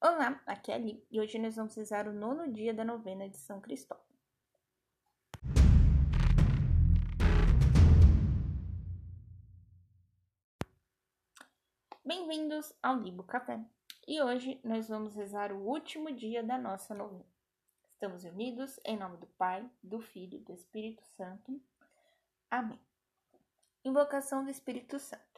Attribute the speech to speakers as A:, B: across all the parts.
A: Olá, aqui é a Li e hoje nós vamos rezar o nono dia da novena de São Cristóvão. Bem-vindos ao Libo Café e hoje nós vamos rezar o último dia da nossa novena. Estamos unidos em nome do Pai, do Filho e do Espírito Santo. Amém. Invocação do Espírito Santo.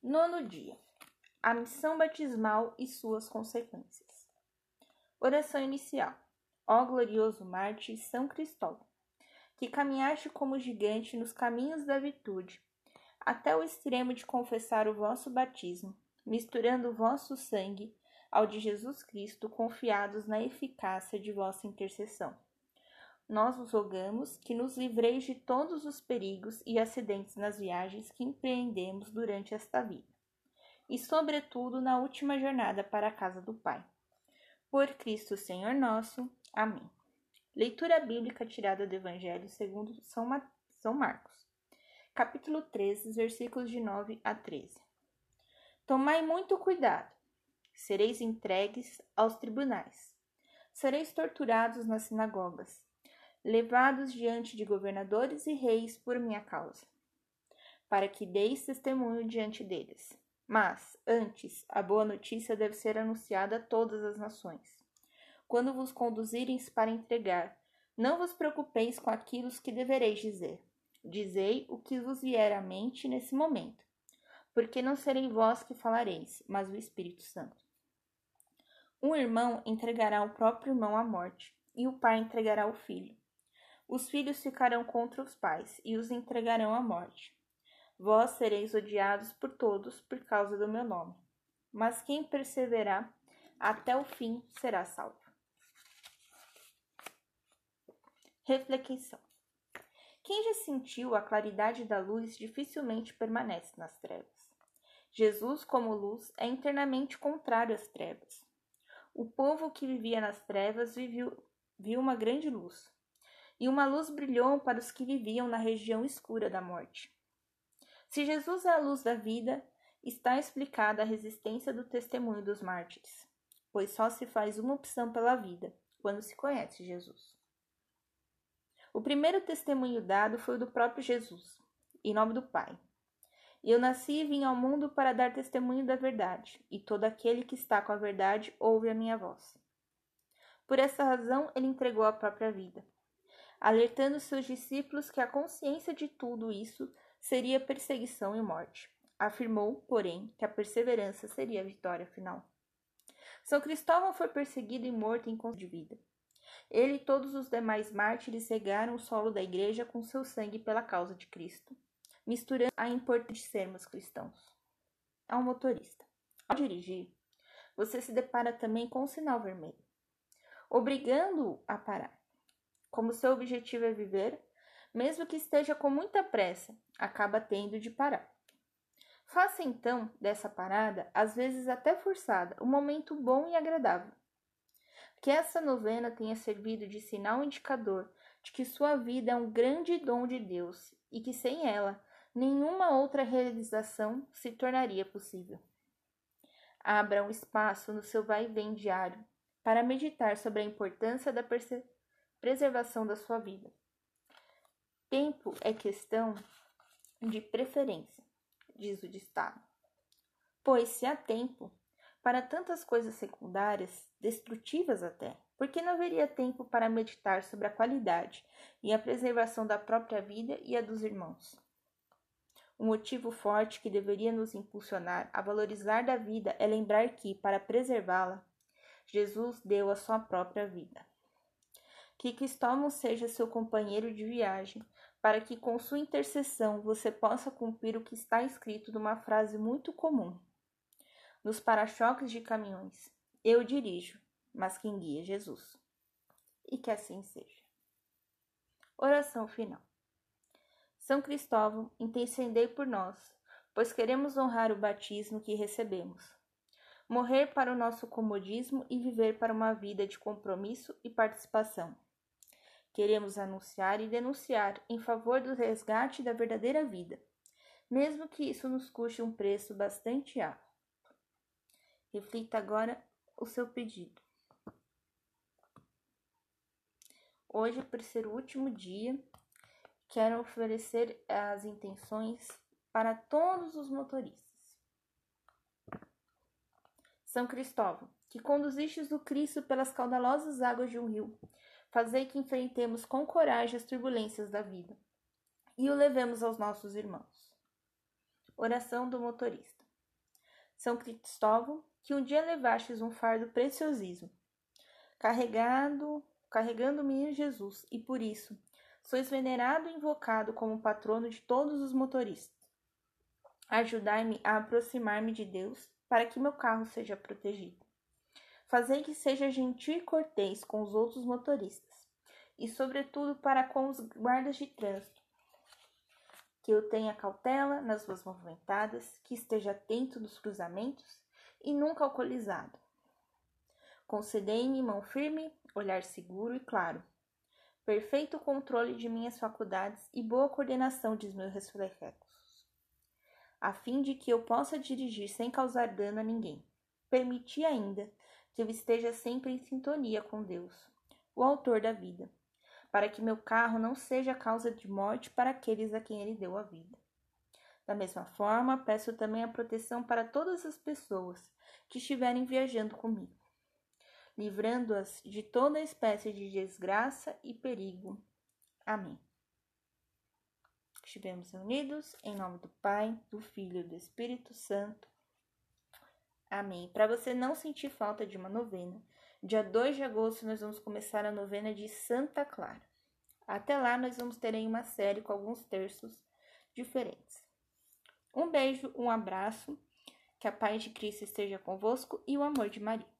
A: Nono dia. A missão batismal e suas consequências. Oração inicial. Ó glorioso mártir São Cristóvão, que caminhaste como gigante nos caminhos da virtude, até o extremo de confessar o vosso batismo, misturando o vosso sangue ao de Jesus Cristo, confiados na eficácia de vossa intercessão. Nós vos rogamos que nos livreis de todos os perigos e acidentes nas viagens que empreendemos durante esta vida, e, sobretudo, na última jornada para a casa do Pai. Por Cristo Senhor nosso. Amém. Leitura bíblica tirada do Evangelho segundo São, São Marcos, capítulo 13, versículos de 9 a 13. Tomai muito cuidado, sereis entregues aos tribunais, sereis torturados nas sinagogas levados diante de governadores e reis por minha causa, para que deis testemunho diante deles. Mas, antes, a boa notícia deve ser anunciada a todas as nações. Quando vos conduzirem para entregar, não vos preocupeis com aquilo que devereis dizer. Dizei o que vos vier à mente nesse momento, porque não serei vós que falareis, mas o Espírito Santo. Um irmão entregará o próprio irmão à morte, e o pai entregará o filho. Os filhos ficarão contra os pais e os entregarão à morte. Vós sereis odiados por todos por causa do meu nome. Mas quem perseverar até o fim será salvo. Reflexão. Quem já sentiu a claridade da luz dificilmente permanece nas trevas. Jesus, como luz, é internamente contrário às trevas. O povo que vivia nas trevas viviu, viu uma grande luz e uma luz brilhou para os que viviam na região escura da morte. Se Jesus é a luz da vida, está explicada a resistência do testemunho dos mártires, pois só se faz uma opção pela vida quando se conhece Jesus. O primeiro testemunho dado foi o do próprio Jesus, em nome do Pai. Eu nasci e vim ao mundo para dar testemunho da verdade, e todo aquele que está com a verdade ouve a minha voz. Por essa razão, ele entregou a própria vida, alertando seus discípulos que a consciência de tudo isso seria perseguição e morte. Afirmou, porém, que a perseverança seria a vitória final. São Cristóvão foi perseguido e morto em de vida. Ele e todos os demais mártires regaram o solo da igreja com seu sangue pela causa de Cristo, misturando a importância de sermos cristãos. Ao motorista. Ao dirigir, você se depara também com um sinal vermelho, obrigando-o a parar. Como seu objetivo é viver, mesmo que esteja com muita pressa, acaba tendo de parar. Faça então dessa parada, às vezes até forçada, um momento bom e agradável. Que essa novena tenha servido de sinal indicador de que sua vida é um grande dom de Deus e que sem ela nenhuma outra realização se tornaria possível. Abra um espaço no seu vai e vem diário para meditar sobre a importância da percepção preservação da sua vida. Tempo é questão de preferência, diz o ditado. Pois se há tempo para tantas coisas secundárias, destrutivas até, por que não haveria tempo para meditar sobre a qualidade e a preservação da própria vida e a dos irmãos? Um motivo forte que deveria nos impulsionar a valorizar da vida é lembrar que, para preservá-la, Jesus deu a sua própria vida. Que Cristóvão seja seu companheiro de viagem, para que com sua intercessão você possa cumprir o que está escrito numa frase muito comum nos para-choques de caminhões. Eu dirijo, mas quem guia é Jesus. E que assim seja. Oração final. São Cristóvão, intercedei por nós, pois queremos honrar o batismo que recebemos. Morrer para o nosso comodismo e viver para uma vida de compromisso e participação. Queremos anunciar e denunciar em favor do resgate da verdadeira vida, mesmo que isso nos custe um preço bastante alto. Reflita agora o seu pedido. Hoje, por ser o último dia, quero oferecer as intenções para todos os motoristas. São Cristóvão, que conduzistes o Cristo pelas caudalosas águas de um rio, fazei que enfrentemos com coragem as turbulências da vida e o levemos aos nossos irmãos. Oração do motorista. São Cristóvão, que um dia levastes um fardo preciosíssimo, carregado, carregando o menino Jesus, e por isso sois venerado e invocado como patrono de todos os motoristas. Ajudai-me a aproximar-me de Deus para que meu carro seja protegido. Fazei que seja gentil e cortês com os outros motoristas, e sobretudo para com os guardas de trânsito. Que eu tenha cautela nas ruas movimentadas, que esteja atento nos cruzamentos e nunca alcoolizado. Concedei-me mão firme, olhar seguro e claro, perfeito controle de minhas faculdades e boa coordenação de meus reflexos, a fim de que eu possa dirigir sem causar dano a ninguém. Permiti ainda que eu esteja sempre em sintonia com Deus, o Autor da vida, para que meu carro não seja causa de morte para aqueles a quem ele deu a vida. Da mesma forma, peço também a proteção para todas as pessoas que estiverem viajando comigo, livrando-as de toda espécie de desgraça e perigo. Amém. Estivemos unidos em nome do Pai, do Filho e do Espírito Santo. Amém. Para você não sentir falta de uma novena, dia 2 de agosto nós vamos começar a novena de Santa Clara. Até lá nós vamos ter uma série com alguns terços diferentes. Um beijo, um abraço, que a paz de Cristo esteja convosco e o amor de Maria.